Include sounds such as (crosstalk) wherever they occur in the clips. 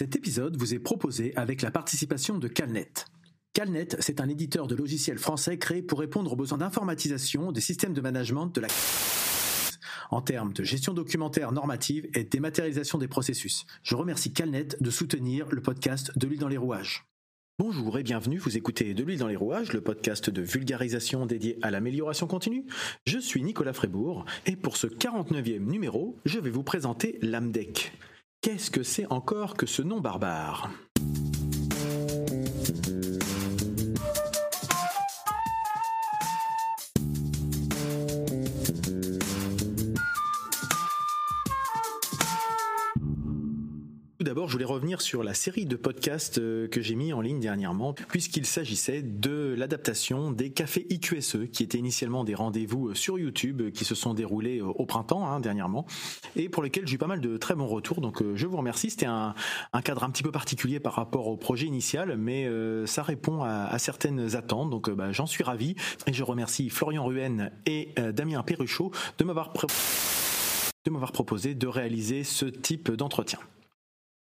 Cet épisode vous est proposé avec la participation de Calnet. Calnet, c'est un éditeur de logiciels français créé pour répondre aux besoins d'informatisation des systèmes de management de la (laughs) en termes de gestion documentaire normative et dématérialisation des processus. Je remercie Calnet de soutenir le podcast De l'huile dans les rouages. Bonjour et bienvenue, vous écoutez De l'huile dans les rouages, le podcast de vulgarisation dédié à l'amélioration continue. Je suis Nicolas Frébourg et pour ce 49e numéro, je vais vous présenter l'AMDEC. Qu'est-ce que c'est encore que ce nom barbare? D'abord, je voulais revenir sur la série de podcasts euh, que j'ai mis en ligne dernièrement, puisqu'il s'agissait de l'adaptation des cafés IQSE, qui étaient initialement des rendez-vous euh, sur YouTube, euh, qui se sont déroulés au printemps hein, dernièrement, et pour lesquels j'ai eu pas mal de très bons retours. Donc, je vous remercie. C'était un, cadre un petit peu particulier par rapport au projet initial, mais ça répond à, certaines attentes. Donc, bah, j'en suis ravi, et je remercie Florian Ruhen et Damien Perruchot de m'avoir proposé de réaliser ce type d'entretien.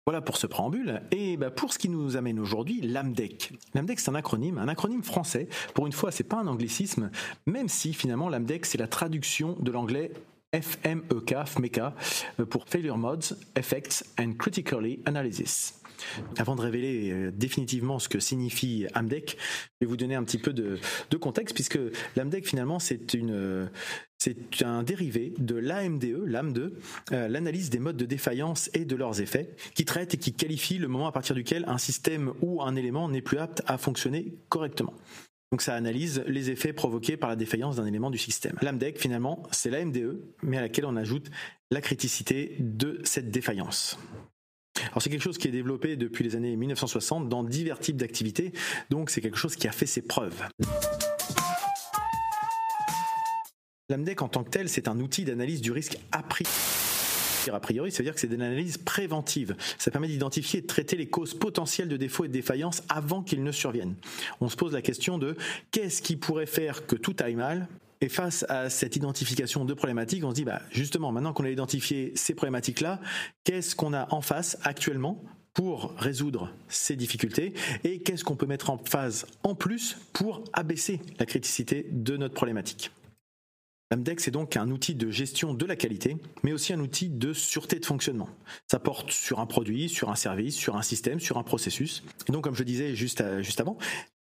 Voilà pour ce préambule. Et bah, pour ce qui nous amène aujourd'hui, l'AMDEC. L'AMDEC, c'est un acronyme, un acronyme français. Pour une fois, c'est pas un anglicisme, même si finalement l'AMDEC, c'est la traduction de l'anglais FMEK, FMEK, euh, pour Failure Modes, Effects and Critically Analysis. Avant de révéler euh, définitivement ce que signifie AMDEC, je vais vous donner un petit peu de, de contexte, puisque l'AMDEC, finalement, c'est une, c'est un dérivé de l'AMDE, l'AM2, euh, l'analyse des modes de défaillance et de leurs effets, qui traite et qui qualifie le moment à partir duquel un système ou un élément n'est plus apte à fonctionner correctement. Donc ça analyse les effets provoqués par la défaillance d'un élément du système. L'AMDEC, finalement, c'est l'AMDE, mais à laquelle on ajoute la criticité de cette défaillance. Alors c'est quelque chose qui est développé depuis les années 1960 dans divers types d'activités, donc c'est quelque chose qui a fait ses preuves. L'AMDEC en tant que tel, c'est un outil d'analyse du risque a priori. A priori, ça veut dire que c'est une analyse préventive. Ça permet d'identifier et de traiter les causes potentielles de défauts et de défaillances avant qu'ils ne surviennent. On se pose la question de qu'est-ce qui pourrait faire que tout aille mal et face à cette identification de problématiques, on se dit, bah, justement, maintenant qu'on a identifié ces problématiques-là, qu'est-ce qu'on a en face actuellement pour résoudre ces difficultés et qu'est-ce qu'on peut mettre en phase en plus pour abaisser la criticité de notre problématique? L'AMDEX est donc un outil de gestion de la qualité, mais aussi un outil de sûreté de fonctionnement. Ça porte sur un produit, sur un service, sur un système, sur un processus. Et donc, comme je disais juste, juste avant,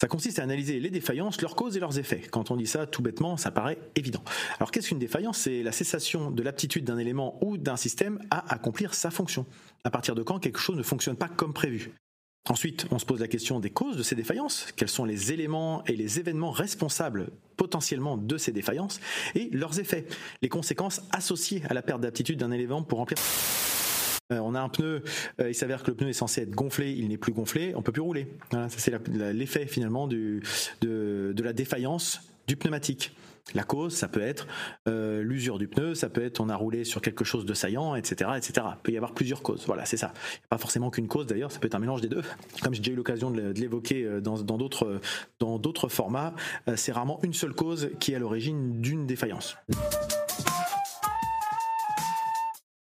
ça consiste à analyser les défaillances, leurs causes et leurs effets. Quand on dit ça tout bêtement, ça paraît évident. Alors qu'est-ce qu'une défaillance? C'est la cessation de l'aptitude d'un élément ou d'un système à accomplir sa fonction. À partir de quand quelque chose ne fonctionne pas comme prévu? Ensuite, on se pose la question des causes de ces défaillances, quels sont les éléments et les événements responsables potentiellement de ces défaillances, et leurs effets, les conséquences associées à la perte d'aptitude d'un élément pour remplir euh, on a un pneu, euh, il s'avère que le pneu est censé être gonflé, il n'est plus gonflé, on peut plus rouler. c'est l'effet finalement de la défaillance du pneumatique. La cause, ça peut être euh, l'usure du pneu, ça peut être on a roulé sur quelque chose de saillant, etc., etc. Il peut y avoir plusieurs causes. Voilà, c'est ça. Pas forcément qu'une cause d'ailleurs, ça peut être un mélange des deux. Comme j'ai déjà eu l'occasion de l'évoquer euh, dans d'autres formats, euh, c'est rarement une seule cause qui est à l'origine d'une défaillance.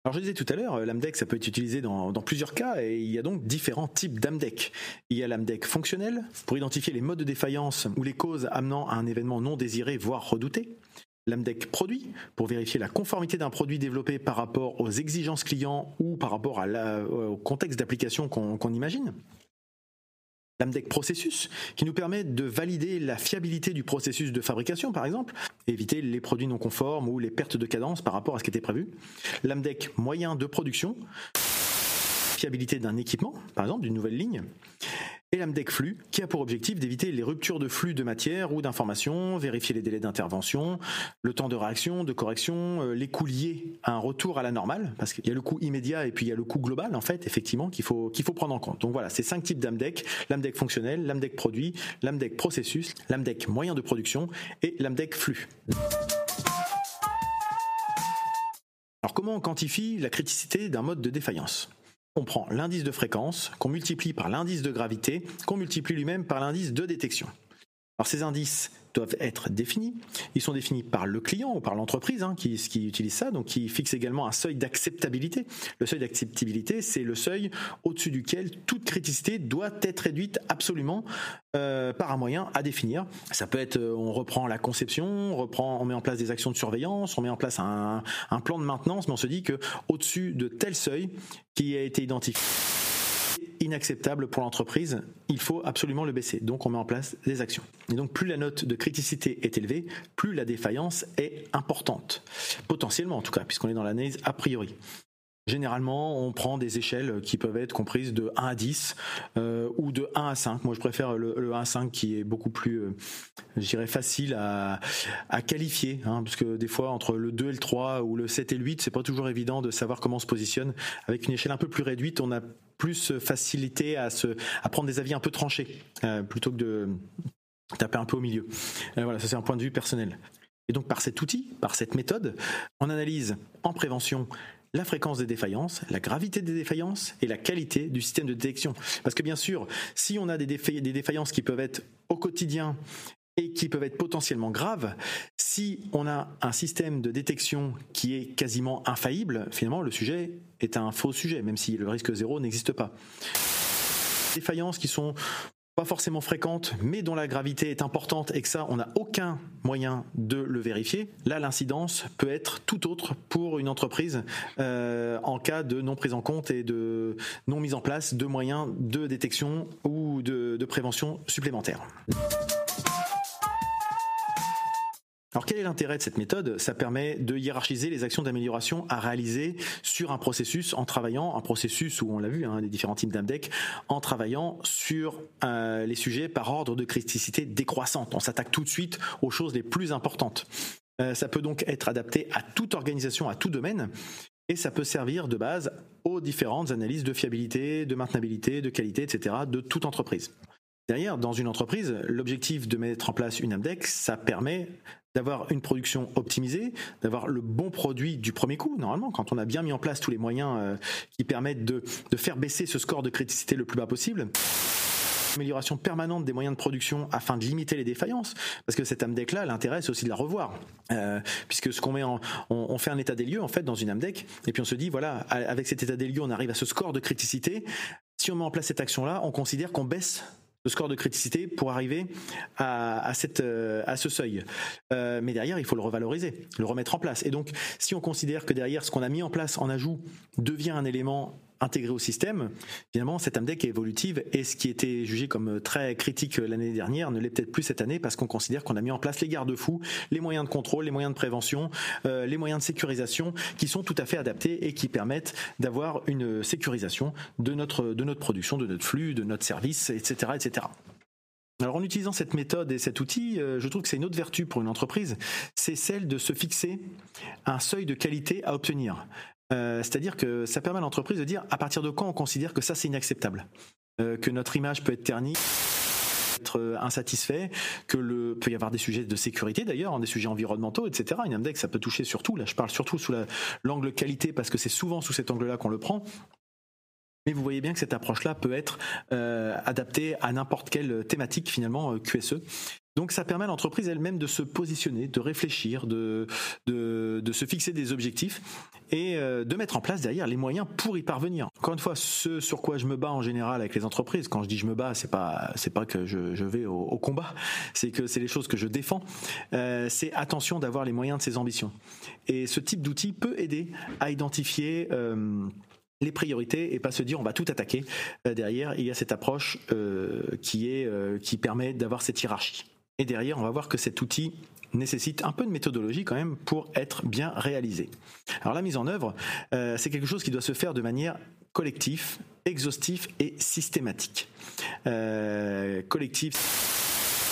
Alors je disais tout à l'heure, l'AMDEC, ça peut être utilisé dans, plusieurs cas et il y a donc différents types d'AMDEC. Il y a l'AMDEC fonctionnel pour identifier les modes de défaillance ou les causes amenant à un événement non désiré, voire redouté. L'AMDEC produit pour vérifier la conformité d'un produit développé par rapport aux exigences clients ou par rapport au contexte d'application qu'on imagine l'AMDEC processus, qui nous permet de valider la fiabilité du processus de fabrication, par exemple, éviter les produits non conformes ou les pertes de cadence par rapport à ce qui était prévu. L'AMDEC moyen de production, fiabilité d'un équipement, par exemple, d'une nouvelle ligne l'AMDEC flux, qui a pour objectif d'éviter les ruptures de flux de matière ou d'informations, vérifier les délais d'intervention, le temps de réaction, de correction, euh, les coûts liés à un retour à la normale, parce qu'il y a le coût immédiat et puis il y a le coût global, en fait, effectivement, qu'il faut, qu'il faut prendre en compte. Donc voilà, c'est cinq types d'AMDEC, l'AMDEC fonctionnel, l'AMDEC produit, l'AMDEC processus, l'AMDEC moyen de production et l'AMDEC flux. Alors comment on quantifie la criticité d'un mode de défaillance? On prend l'indice de fréquence, qu'on multiplie par l'indice de gravité, qu'on multiplie lui-même par l'indice de détection. Alors ces indices doivent être définis. Ils sont définis par le client ou par l'entreprise hein, qui, utilise ça, donc qui fixe également un seuil d'acceptabilité. Le seuil d'acceptabilité, c'est le seuil au-dessus duquel toute criticité doit être réduite absolument euh, par un moyen à définir. Ça peut être, euh, on reprend la conception, on reprend, on met en place des actions de surveillance, on met en place un, un plan de maintenance, mais on se dit que au-dessus de tel seuil qui a été identifié inacceptable pour l'entreprise, il faut absolument le baisser. Donc on met en place des actions. Et donc plus la note de criticité est élevée, plus la défaillance est importante. Potentiellement en tout cas, puisqu'on est dans l'analyse a priori. Généralement, on prend des échelles qui peuvent être comprises de 1 à 10 euh, ou de 1 à 5. Moi, je préfère le, 1 à 5 qui est beaucoup plus, euh, je dirais, facile à, qualifier. Hein, parce que des fois, entre le 2 et le 3 ou le 7 et le 8, c'est pas toujours évident de savoir comment on se positionne. Avec une échelle un peu plus réduite, on a plus facilité à, se, à prendre des avis un peu tranchés euh, plutôt que de taper un peu au milieu. voilà, ça c'est un point de vue personnel. Et donc par cet outil, par cette méthode, on analyse en prévention la fréquence des défaillances, la gravité des défaillances et la qualité du système de détection. Parce que bien sûr, si on a des, défaillances qui peuvent être au quotidien et qui peuvent être potentiellement graves, si on a un système de détection qui est quasiment infaillible, finalement le sujet est un faux sujet, même si le risque zéro n'existe pas défaillances qui sont pas forcément fréquente, mais dont la gravité est importante et que ça, on n'a aucun moyen de le vérifier, là, l'incidence peut être tout autre pour une entreprise euh, en cas de non prise en compte et de non mise en place de moyens de détection ou de, de prévention supplémentaires. Alors quel est l'intérêt de cette méthode? Ça permet de hiérarchiser les actions d'amélioration à réaliser sur un processus en travaillant, un processus où on l'a vu, hein, des différents types d'AMDEC, en travaillant sur euh, les sujets par ordre de criticité décroissante. On s'attaque tout de suite aux choses les plus importantes. Euh, ça peut donc être adapté à toute organisation, à tout domaine, et ça peut servir de base aux différentes analyses de fiabilité, de maintenabilité, de qualité, etc. de toute entreprise. Derrière, dans une entreprise, l'objectif de mettre en place une AMDEC, ça permet d'avoir une production optimisée, d'avoir le bon produit du premier coup. Normalement, quand on a bien mis en place tous les moyens euh, qui permettent de, faire baisser ce score de criticité le plus bas possible amélioration permanente des moyens de production afin de limiter les défaillances parce que cette AMDEC là l'intérêt c'est aussi de la revoir euh, puisque ce qu'on met en on, fait un état des lieux en fait dans une AMDEC et puis on se dit voilà avec cet état des lieux on arrive à ce score de criticité si on met en place cette action là on considère qu'on baisse le score de criticité pour arriver à, cette, euh, à ce seuil. Euh, mais derrière, il faut le revaloriser, le remettre en place. Et donc, si on considère que derrière, ce qu'on a mis en place en ajout devient un élément intégré au système, finalement, cette AMDEC est évolutive et ce qui était jugé comme très critique l'année dernière ne l'est peut-être plus cette année parce qu'on considère qu'on a mis en place les garde-fous, les moyens de contrôle, les moyens de prévention, euh, les moyens de sécurisation qui sont tout à fait adaptés et qui permettent d'avoir une sécurisation de notre, de notre production, de notre flux, de notre service, etc., etc. Alors en utilisant cette méthode et cet outil, euh, je trouve que c'est une autre vertu pour une entreprise, c'est celle de se fixer un seuil de qualité à obtenir. Euh, c'est-à-dire que ça permet à l'entreprise de dire à partir de quand on considère que ça c'est inacceptable, euh, que notre image peut être ternie être euh, insatisfait, que le peut y avoir des sujets de sécurité d'ailleurs, hein, des sujets environnementaux, etc. Une index ça peut toucher surtout. Là, je parle surtout sous l'angle qualité parce que c'est souvent sous cet angle-là qu'on le prend. Mais vous voyez bien que cette approche-là peut être adaptée à n'importe quelle thématique finalement QSE. Donc ça permet à l'entreprise elle-même de se positionner, de réfléchir, de, de, de, se fixer des objectifs et euh, de mettre en place derrière les moyens pour y parvenir. Encore une fois, ce sur quoi je me bats en général avec les entreprises, quand je dis je me bats, c'est pas c'est pas que je, vais au, combat, c'est que c'est les choses que je défends. Euh, c'est attention d'avoir les moyens de ses ambitions. Et ce type d'outil peut aider à identifier euh, les priorités et pas se dire on va tout attaquer. Derrière, il y a cette approche qui est qui permet d'avoir cette hiérarchie. Et derrière, on va voir que cet outil nécessite un peu de méthodologie quand même pour être bien réalisé. Alors la mise en œuvre, euh, c'est quelque chose qui doit se faire de manière collective, exhaustive et systématique. Euh, collective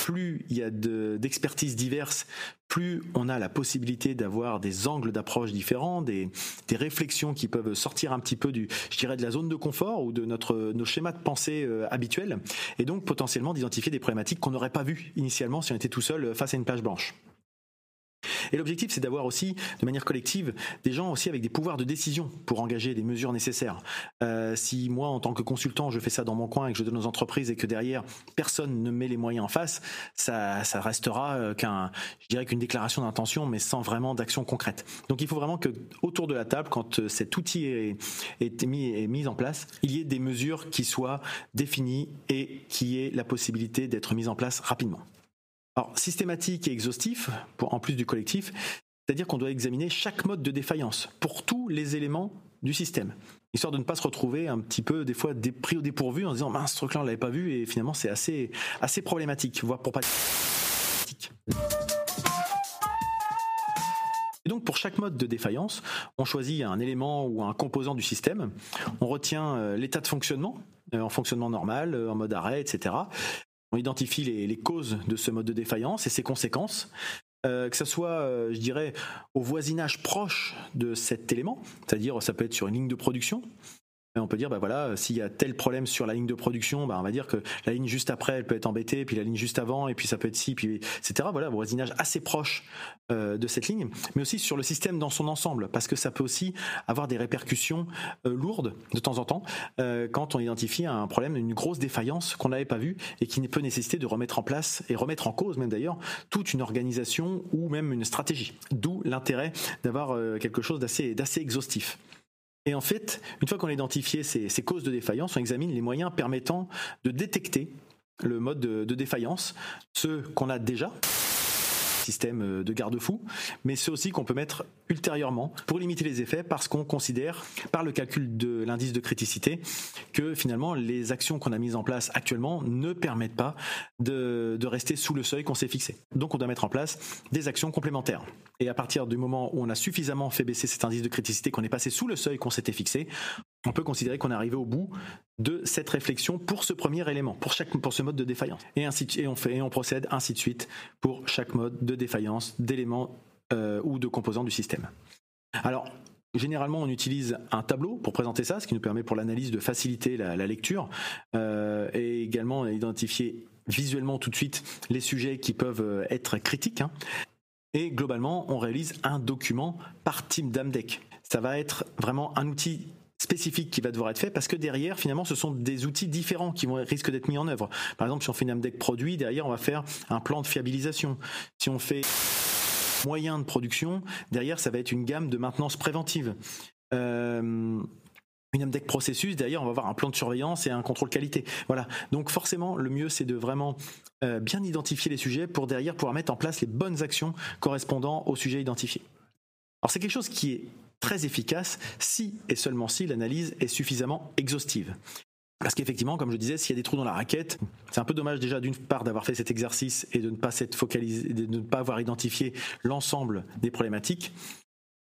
plus il y a d'expertises diverses, plus on a la possibilité d'avoir des angles d'approche différents, des, réflexions qui peuvent sortir un petit peu du, je dirais, de la zone de confort ou de notre nos schémas de pensée euh, habituels, et donc potentiellement d'identifier des problématiques qu'on n'aurait pas vues initialement si on était tout seul face à une page blanche. Et l'objectif, c'est d'avoir aussi, de manière collective, des gens aussi avec des pouvoirs de décision pour engager des mesures nécessaires. Euh, si moi, en tant que consultant, je fais ça dans mon coin et que je donne aux entreprises et que derrière personne ne met les moyens en face, ça, ça restera euh, qu'un, je dirais qu'une déclaration d'intention, mais sans vraiment d'action concrète. Donc il faut vraiment que autour de la table, quand euh, cet outil est, mis, est mis en place, il y ait des mesures qui soient définies et qui aient la possibilité d'être mises en place rapidement. Alors, systématique et exhaustif, en plus du collectif, c'est-à-dire qu'on doit examiner chaque mode de défaillance pour tous les éléments du système, histoire de ne pas se retrouver un petit peu des fois pris au dépourvu en se disant mince ce truc-là on l'avait pas vu et finalement c'est assez assez problématique, voire pour pas. Et donc pour chaque mode de défaillance, on choisit un élément ou un composant du système, on retient euh, l'état de fonctionnement, euh, en fonctionnement normal, euh, en mode arrêt, etc. On identifie les, causes de ce mode de défaillance et ses conséquences. Euh, que ce soit, euh, je dirais, au voisinage proche de cet élément, c'est-à-dire ça peut être sur une ligne de production, on peut dire, bah voilà, s'il y a tel problème sur la ligne de production, bah on va dire que la ligne juste après, elle peut être embêtée, puis la ligne juste avant, et puis ça peut être ci, puis etc. Voilà, voisinage assez proche euh, de cette ligne, mais aussi sur le système dans son ensemble, parce que ça peut aussi avoir des répercussions euh, lourdes de temps en temps euh, quand on identifie un problème, une grosse défaillance qu'on n'avait pas vue et qui peut nécessiter de remettre en place et remettre en cause même d'ailleurs toute une organisation ou même une stratégie. D'où l'intérêt d'avoir quelque chose d'assez d'assez exhaustif. Et en fait, une fois qu'on a identifié ces, causes de défaillance, on examine les moyens permettant de détecter le mode de, défaillance, ceux qu'on a déjà, système euh, de garde-fou, mais ceux aussi qu'on peut mettre ultérieurement pour limiter les effets parce qu'on considère par le calcul de l'indice de criticité que finalement les actions qu'on a mises en place actuellement ne permettent pas de, de rester sous le seuil qu'on s'est fixé. Donc on doit mettre en place des actions complémentaires. Et à partir du moment où on a suffisamment fait baisser cet indice de criticité, qu'on est passé sous le seuil qu'on s'était fixé, on peut considérer qu'on est arrivé au bout de cette réflexion pour ce premier élément, pour, chaque, ce mode de défaillance. Et, ainsi, et, on et on procède ainsi de suite pour chaque mode de défaillance d'éléments euh, ou de composants du système. Alors, Généralement, on utilise un tableau pour présenter ça, ce qui nous permet pour l'analyse de faciliter la, lecture euh, et également identifier visuellement tout de suite les sujets qui peuvent euh, être critiques. Hein. Et globalement, on réalise un document par team d'AMDEC. Ça va être vraiment un outil spécifique qui va devoir être fait parce que derrière finalement ce sont des outils différents qui vont risquent d'être mis en œuvre. Par exemple si on fait une AMDEC produit derrière on va faire un plan de fiabilisation. Si on fait moyen de production derrière ça va être une gamme de maintenance préventive. Euh, une AMDEC processus, derrière on va avoir un plan de surveillance et un contrôle qualité. Voilà. Donc forcément, le mieux c'est de vraiment euh, bien identifier les sujets pour derrière pouvoir mettre en place les bonnes actions correspondant au sujet identifié. Alors c'est quelque chose qui est très efficace si et seulement si l'analyse est suffisamment exhaustive. Parce qu'effectivement, comme je disais, s'il y a des trous dans la raquette, c'est un peu dommage déjà d'une part d'avoir fait cet exercice et de ne pas focalisé, de ne pas avoir identifié l'ensemble des problématiques.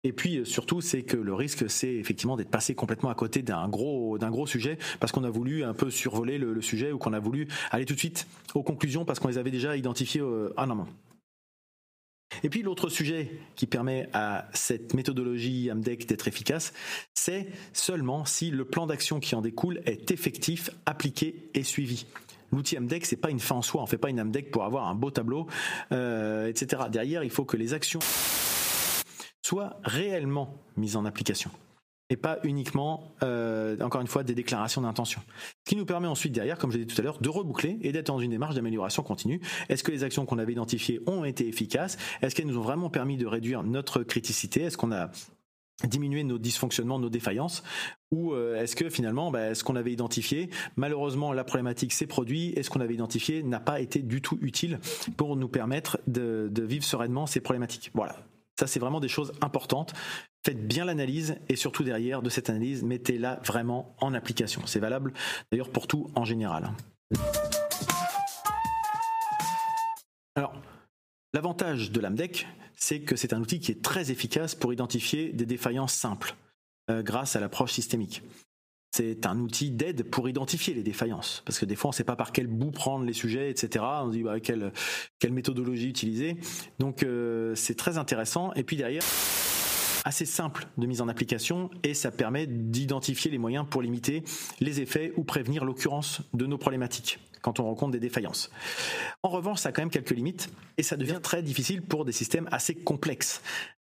Et puis euh, surtout, c'est que le risque, c'est effectivement d'être passé complètement à côté d'un gros d'un gros sujet parce qu'on a voulu un peu survoler le, sujet ou qu'on a voulu aller tout de suite aux conclusions parce qu'on les avait déjà identifiées euh, en amont. Et puis l'autre sujet qui permet à cette méthodologie AMDEC d'être efficace, c'est seulement si le plan d'action qui en découle est effectif, appliqué et suivi. L'outil AMDEC, c'est pas une fin en soi. On fait pas une AMDEC pour avoir un beau tableau, euh, etc. Derrière, il faut que les actions soient réellement mises en application et pas uniquement, euh, encore une fois, des déclarations d'intention. Ce qui nous permet ensuite derrière, comme je l'ai dit tout à l'heure, de reboucler et d'être dans une démarche d'amélioration continue. Est-ce que les actions qu'on avait identifiées ont été efficaces? Est-ce qu'elles nous ont vraiment permis de réduire notre criticité? Est-ce qu'on a diminué nos dysfonctionnements, nos défaillances? Ou euh, est-ce que finalement, bah, ce qu'on avait identifié, malheureusement la problématique s'est produite et ce qu'on avait identifié n'a pas été du tout utile pour nous permettre de vivre sereinement ces problématiques? Voilà, ça, c'est vraiment des choses importantes. Faites bien l'analyse et surtout derrière de cette analyse, mettez-la vraiment en application. C'est valable d'ailleurs pour tout en général. Alors, l'avantage de l'AMDEC, c'est que c'est un outil qui est très efficace pour identifier des défaillances simples euh, grâce à l'approche systémique c'est un outil d'aide pour identifier les défaillances. Parce que des fois, on ne sait pas par quel bout prendre les sujets, etc. On se dit bah, quelle, méthodologie utiliser. Donc, euh, c'est très intéressant. Et puis derrière, assez simple de mise en application et ça permet d'identifier les moyens pour limiter les effets ou prévenir l'occurrence de nos problématiques quand on rencontre des défaillances. En revanche, ça a quand même quelques limites et ça devient très difficile pour des systèmes assez complexes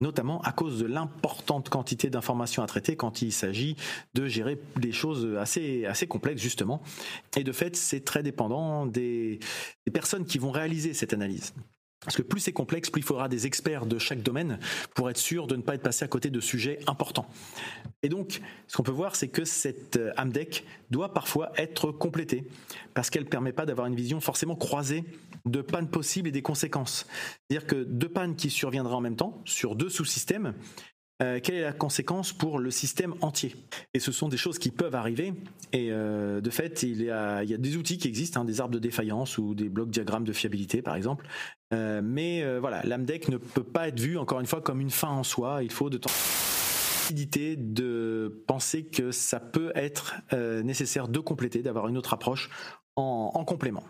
notamment à cause de l'importante quantité d'informations à traiter quand il s'agit de gérer des choses assez, complexes justement. Et de fait, c'est très dépendant des, des personnes qui vont réaliser cette analyse. Parce que plus c'est complexe, plus il faudra des experts de chaque domaine pour être sûr de ne pas être passé à côté de sujets importants. Et donc, ce qu'on peut voir, c'est que cette AMDEC doit parfois être complétée, parce qu'elle ne permet pas d'avoir une vision forcément croisée de pannes possibles et des conséquences. C'est-à-dire que deux pannes qui surviendraient en même temps sur deux sous-systèmes, euh, quelle est la conséquence pour le système entier? Et ce sont des choses qui peuvent arriver. Et euh, de fait, il y, a, il y, a, des outils qui existent, hein, des arbres de défaillance ou des blocs diagrammes de fiabilité, par exemple. Euh, mais euh, voilà, l'AMDEC ne peut pas être vu, encore une fois, comme une fin en soi. Il faut de temps de penser que ça peut être euh, nécessaire de compléter, d'avoir une autre approche en, en complément.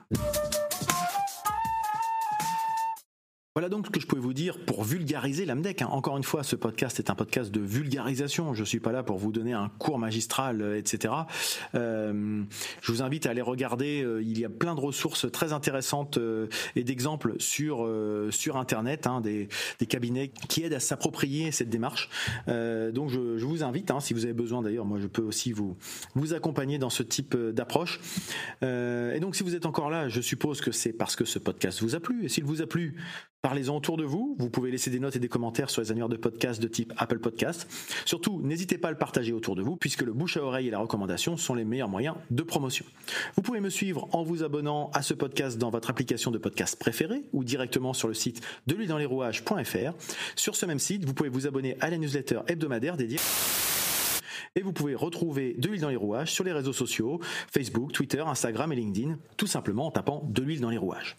Voilà donc ce que je pouvais vous dire pour vulgariser l'AMDEC. Hein. Encore une fois, ce podcast est un podcast de vulgarisation. Je ne suis pas là pour vous donner un cours magistral, euh, etc. Euh, je vous invite à aller regarder. Euh, il y a plein de ressources très intéressantes et d'exemples sur sur Internet, hein, des, cabinets qui aident à s'approprier cette démarche. donc je, je, vous invite, hein, si vous avez besoin d'ailleurs, moi je peux aussi vous vous accompagner dans ce type d'approche. et donc si vous êtes encore là, je suppose que c'est parce que ce podcast vous a plu. Et s'il vous a plu, Parlez-en autour de vous. Vous pouvez laisser des notes et des commentaires sur les annuaires de podcast de type Apple Podcast. Surtout, n'hésitez pas à le partager autour de vous puisque le bouche à oreille et la recommandation sont les meilleurs moyens de promotion. Vous pouvez me suivre en vous abonnant à ce podcast dans votre application de podcast préférée ou directement sur le site de rouages.fr. Sur ce même site, vous pouvez vous abonner à la newsletter hebdomadaire dédiée et vous pouvez retrouver De l'huile dans les rouages sur les réseaux sociaux, Facebook, Twitter, Instagram et LinkedIn, tout simplement en tapant De l'huile dans les rouages.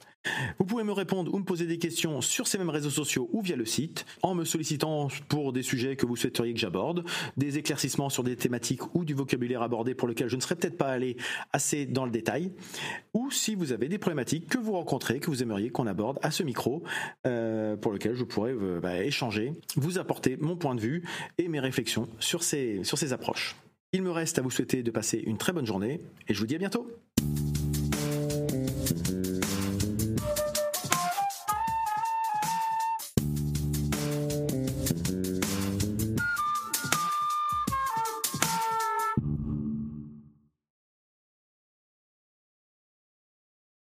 Vous pouvez me répondre ou me poser des questions sur ces mêmes réseaux sociaux ou via le site, en me sollicitant pour des sujets que vous souhaiteriez que j'aborde, des éclaircissements sur des thématiques ou du vocabulaire abordé pour lequel je ne serais peut-être pas allé assez dans le détail, ou si vous avez des problématiques que vous rencontrez, que vous aimeriez qu'on aborde à ce micro, euh, pour lequel je pourrais euh, bah, échanger, vous apporter mon point de vue et mes réflexions sur ces, sur ces approches. Il me reste à vous souhaiter de passer une très bonne journée et je vous dis à bientôt.